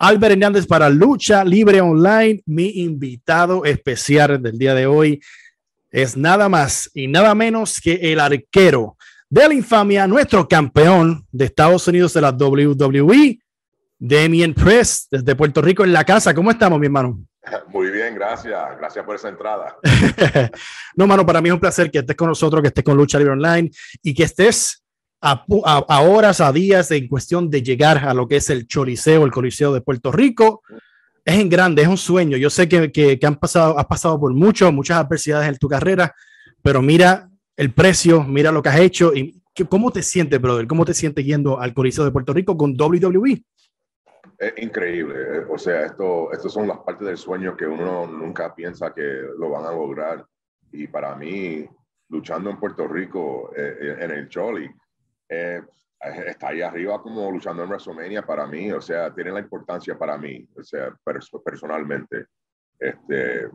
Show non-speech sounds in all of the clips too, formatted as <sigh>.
Albert Hernández para Lucha Libre Online. Mi invitado especial del día de hoy es nada más y nada menos que el arquero de la infamia, nuestro campeón de Estados Unidos de la WWE, Damien Press, desde Puerto Rico en la casa. ¿Cómo estamos, mi hermano? <laughs> Muy bien, gracias. Gracias por esa entrada. <laughs> no, mano, para mí es un placer que estés con nosotros, que estés con Lucha Libre Online y que estés a, horas, a días en cuestión de llegar a lo que es el Choliseo, el Coliseo de Puerto Rico. Es en grande, es un sueño. Yo sé que, que, han pasado, has pasado por mucho, muchas adversidades en tu carrera, pero mira el precio, mira lo que has hecho y ¿cómo te sientes, brother? ¿Cómo te sientes yendo al Coliseo de Puerto Rico con WWE? Es increíble. Eh, o sea, esto, esto son las partes del sueño que uno nunca piensa que lo van a lograr. Y para mí, luchando en Puerto Rico, eh, eh, en el Choli, está ahí arriba como luchando en WrestleMania para mí. O sea, tiene la importancia para mí, o sea, personalmente. Este,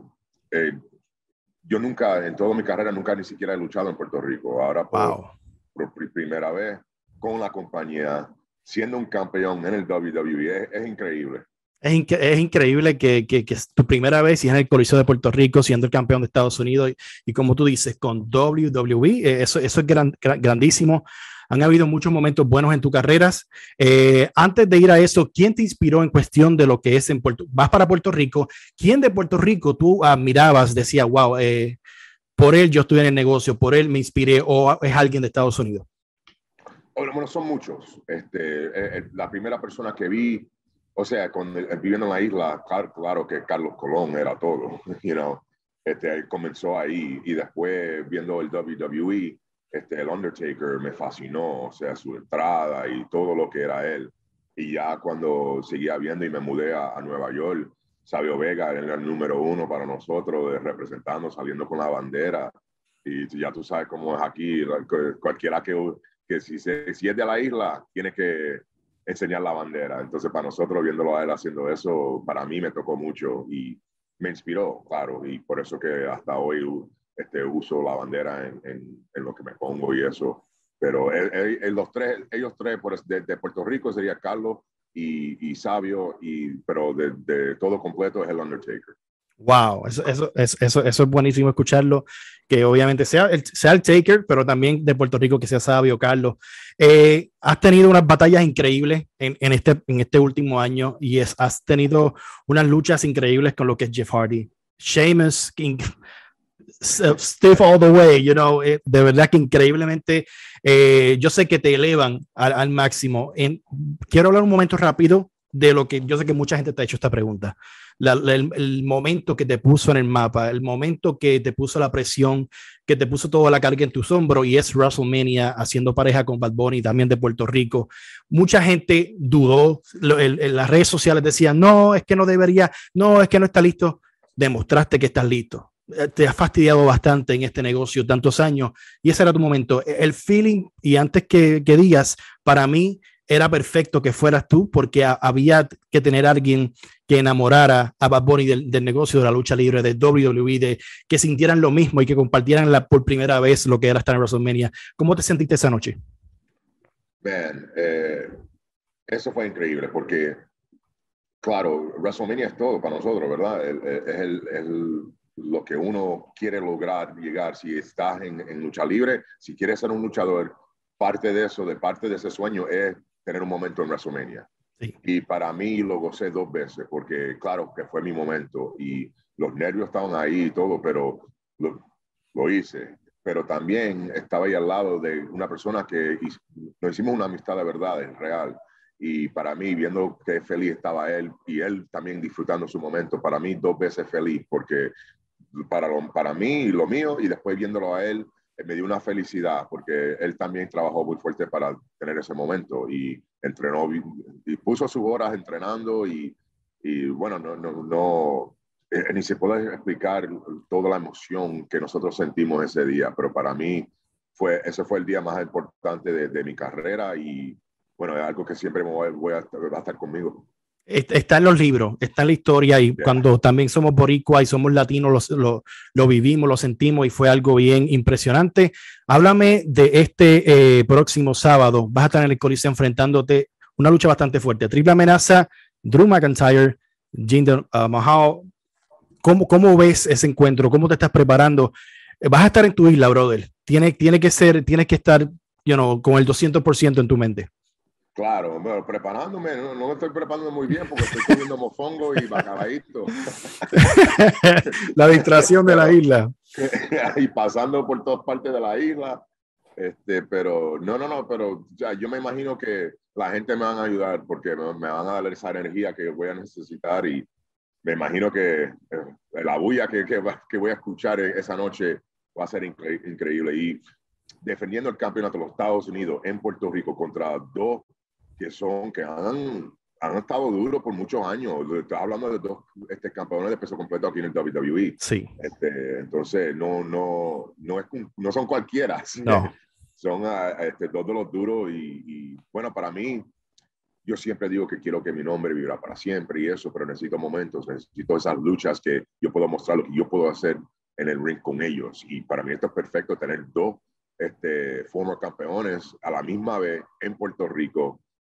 yo nunca, en toda mi carrera, nunca ni siquiera he luchado en Puerto Rico. Ahora, por, por primera vez, con la compañía, siendo un campeón en el WWE. Es, increíble. Es, es increíble que, que, que, es tu primera vez y en el Coliseo de Puerto Rico, siendo el campeón de Estados Unidos y, como tú dices, con WWE, eh, eso, eso es grandísimo. Han habido muchos momentos buenos en tu carreras. Eh, antes de ir a eso, ¿quién te inspiró en cuestión de lo que es en Puerto Vas para Puerto Rico. ¿Quién de Puerto Rico tú admirabas, decía, wow, eh, por él yo estuve en el negocio, por él me inspiré o es alguien de Estados Unidos? Bueno, son muchos. Este, eh, eh, la primera persona que vi, o sea, cuando, eh, viviendo en la isla, claro, que Carlos Colón era todo, <laughs> you know, este, comenzó ahí y después viendo el WWE, este, el Undertaker me fascinó, o sea, su entrada y todo lo que era él. Y ya cuando seguía viendo y me mudé a, Nueva York, Sabio Vega era el número uno para nosotros, de representando, saliendo con la bandera. Y ya tú sabes cómo es aquí, cualquiera que que si, se, si es de la isla, tiene que enseñar la bandera. Entonces, para nosotros, viéndolo a él haciendo eso, para mí me tocó mucho y me inspiró, claro, y por eso que hasta hoy este, uso la bandera en, en, lo que me pongo y eso. Pero los tres, ellos tres por, de, de, Puerto Rico sería Carlos y, y Sabio, y, pero de, de todo completo es el Undertaker. Wow, eso, eso, eso, eso, es buenísimo escucharlo. Que obviamente sea el, sea el Taker, pero también de Puerto Rico, que sea Sabio, Carlos. Eh, has tenido unas batallas increíbles en, en, este, en este último año y es, has tenido unas luchas increíbles con lo que es Jeff Hardy. Sheamus, King, Steve all the way, you know, eh, de verdad que increíblemente, eh, yo sé que te elevan al, al máximo. En, quiero hablar un momento rápido de lo que yo sé que mucha gente te ha hecho esta pregunta el, momento que te puso en el mapa, el momento que te puso la presión, que te puso toda la carga en tus hombros y es WrestleMania haciendo pareja con Bad Bunny también de Puerto Rico. Mucha gente dudó, en las redes sociales decían, no, es que no debería, no, es que no está listo. Demostraste que estás listo te has fastidiado bastante en este negocio tantos años y ese era tu momento. El feeling, y antes que, que digas, para mí era perfecto que fueras tú porque había que tener alguien que enamorara a Bad Bunny del, negocio de la lucha libre, de WWE, de que sintieran lo mismo y que compartieran la, por primera vez lo que era estar en WrestleMania. ¿Cómo te sentiste esa noche? Man, eh, eso fue increíble porque, claro, WrestleMania es todo para nosotros, ¿verdad? Es el, lo que uno quiere lograr, llegar. Si estás en, en lucha libre, si quieres ser un luchador, parte de eso, de parte de ese sueño es tener un momento en WrestleMania. Y para mí lo gocé dos veces, porque claro que fue mi momento y los nervios estaban ahí y todo, pero lo, lo hice. Pero también estaba ahí al lado de una persona que nos hicimos una amistad de verdad, es real. Y para mí, viendo que feliz estaba él y él también disfrutando su momento, para mí dos veces feliz, porque para, para mí y lo mío, y después viéndolo a él, me dio una felicidad porque él también trabajó muy fuerte para tener ese momento y entrenó y puso sus horas entrenando y, y bueno, no, no, no eh, ni se puede explicar toda la emoción que nosotros sentimos ese día, pero para mí fue, ese fue el día más importante de, mi carrera y bueno, es algo que siempre me voy, voy a, va a estar conmigo. Está en los libros, está en la historia y cuando también somos boricua y somos latinos, lo, lo, vivimos, lo sentimos y fue algo bien impresionante. Háblame de este eh, próximo sábado. Vas a estar en el Coliseo enfrentándote una lucha bastante fuerte. Triple amenaza Drew McIntyre, Jinder uh, Mahal. ¿Cómo, ¿Cómo ves ese encuentro? ¿Cómo te estás preparando? Eh, vas a estar en tu isla, brother. Tiene, tiene que ser, tienes que estar, you know, con el 200% en tu mente. Claro, bueno, preparándome, no, me estoy preparando muy bien porque estoy comiendo mofongo y bacalaíto. <laughs> la distracción de la isla. <laughs> y pasando por todas partes de la isla. Este, pero no, no, no, pero ya, yo me imagino que la gente me van a ayudar porque me, van a dar esa energía que voy a necesitar y me imagino que eh, la bulla que, que, que, voy a escuchar esa noche va a ser increíble. Y defendiendo el campeonato de los Estados Unidos en Puerto Rico contra dos que son, que han, han estado duros por muchos años. Estás hablando de dos este, campeones de peso completo aquí en el WWE. Sí. Este, entonces, no, no, no, es, no son cualquiera. <laughs> No. Son ah, este, dos de los duros y, bueno, para mí, yo siempre digo que quiero que mi nombre viva para siempre y eso, pero necesito momentos, necesito esas luchas que yo puedo mostrar lo que yo puedo hacer en el ring con ellos. Y para mí esto es perfecto tener dos este, former campeones a la misma vez en Puerto Rico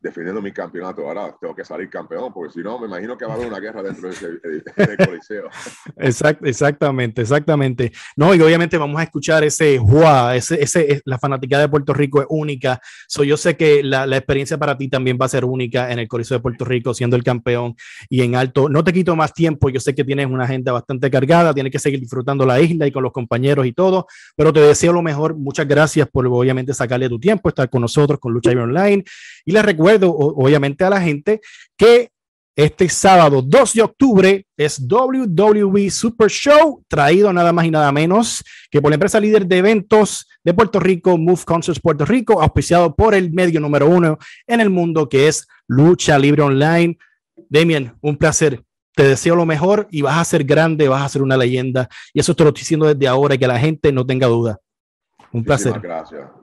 defendiendo mi campeonato. Ahora tengo que salir campeón, porque si no, me imagino que va a haber una guerra dentro de ese <laughs> coliseo. Exact, exactamente, exactamente. No, y obviamente vamos a escuchar ese Juá, ese, ese, la fanática de Puerto Rico es única. So, yo sé que la, la, experiencia para ti también va a ser única en el coliseo de Puerto Rico, siendo el campeón y en alto. No te quito más tiempo, yo sé que tienes una agenda bastante cargada, tienes que seguir disfrutando la isla y con los compañeros y todo, pero te deseo lo mejor. Muchas gracias por obviamente sacarle tu tiempo, estar con nosotros, con Lucha Online. Y les recuerdo recuerdo obviamente a la gente que este sábado 2 de octubre es WWE Super Show, traído nada más y nada menos que por la empresa líder de eventos de Puerto Rico, Move Concerts Puerto Rico, auspiciado por el medio número uno en el mundo que es Lucha Libre Online. Demian, un placer. Te deseo lo mejor y vas a ser grande, vas a ser una leyenda. Y eso te lo estoy diciendo desde ahora, que la gente no tenga duda. Un placer. Gracias.